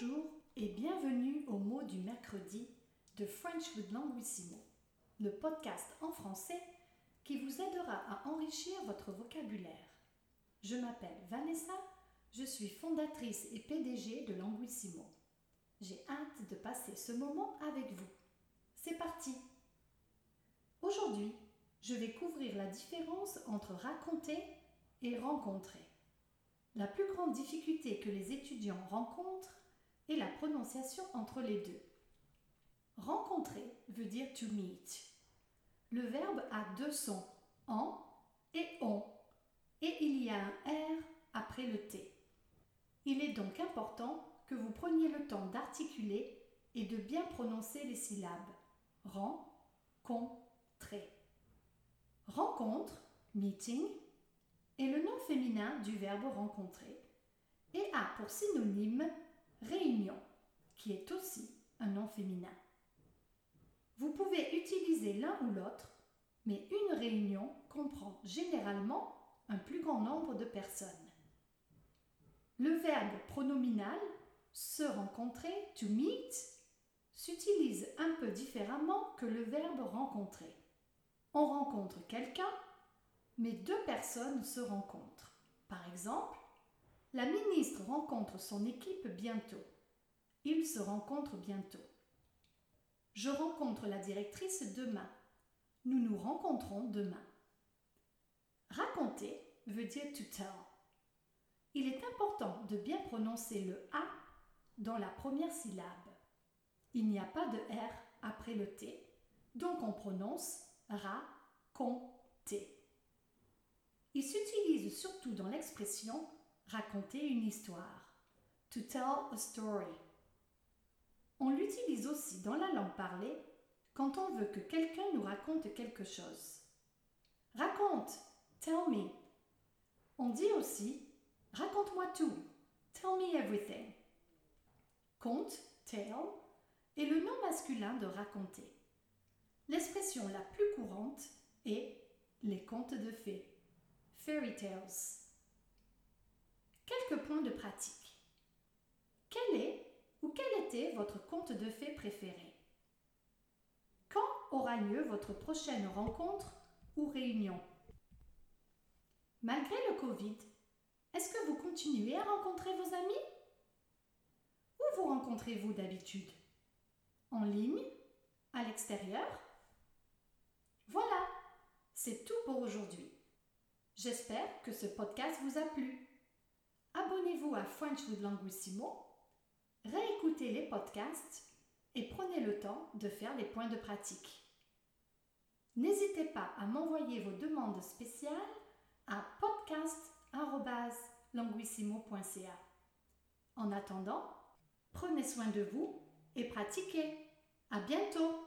Bonjour et bienvenue au mot du mercredi de French with Languissimo, le podcast en français qui vous aidera à enrichir votre vocabulaire. Je m'appelle Vanessa, je suis fondatrice et PDG de Languissimo. J'ai hâte de passer ce moment avec vous. C'est parti Aujourd'hui, je vais couvrir la différence entre raconter et rencontrer. La plus grande difficulté que les étudiants rencontrent est la prononciation entre les deux. Rencontrer veut dire to meet. Le verbe a deux sons, en et on, et il y a un R après le T. Il est donc important que vous preniez le temps d'articuler et de bien prononcer les syllabes. Rencontrer. Rencontre, meeting, est le nom féminin du verbe rencontrer et a pour synonyme réunion, qui est aussi un nom féminin. Vous pouvez utiliser l'un ou l'autre, mais une réunion comprend généralement un plus grand nombre de personnes. Le verbe pronominal se rencontrer, to meet, s'utilise un peu différemment que le verbe rencontrer. On rencontre quelqu'un mais deux personnes se rencontrent. Par exemple, rencontre son équipe bientôt. Ils se rencontrent bientôt. Je rencontre la directrice demain. Nous nous rencontrons demain. Raconter veut dire to tell. Il est important de bien prononcer le A dans la première syllabe. Il n'y a pas de R après le T, donc on prononce ra, con, T. Il s'utilise surtout dans l'expression raconter une histoire, to tell a story. On l'utilise aussi dans la langue parlée quand on veut que quelqu'un nous raconte quelque chose. Raconte, tell me. On dit aussi raconte-moi tout, tell me everything. Conte, tell, est le nom masculin de raconter. L'expression la plus courante est les contes de fées. Fairy Tales. Quelques points de pratique. Quel est ou quel était votre conte de fées préféré? Quand aura lieu votre prochaine rencontre ou réunion? Malgré le Covid, est-ce que vous continuez à rencontrer vos amis? Où vous rencontrez-vous d'habitude? En ligne? À l'extérieur? Voilà, c'est tout pour aujourd'hui. J'espère que ce podcast vous a plu. Abonnez-vous à French with Languissimo, réécoutez les podcasts et prenez le temps de faire les points de pratique. N'hésitez pas à m'envoyer vos demandes spéciales à podcast.languissimo.ca. En attendant, prenez soin de vous et pratiquez. À bientôt!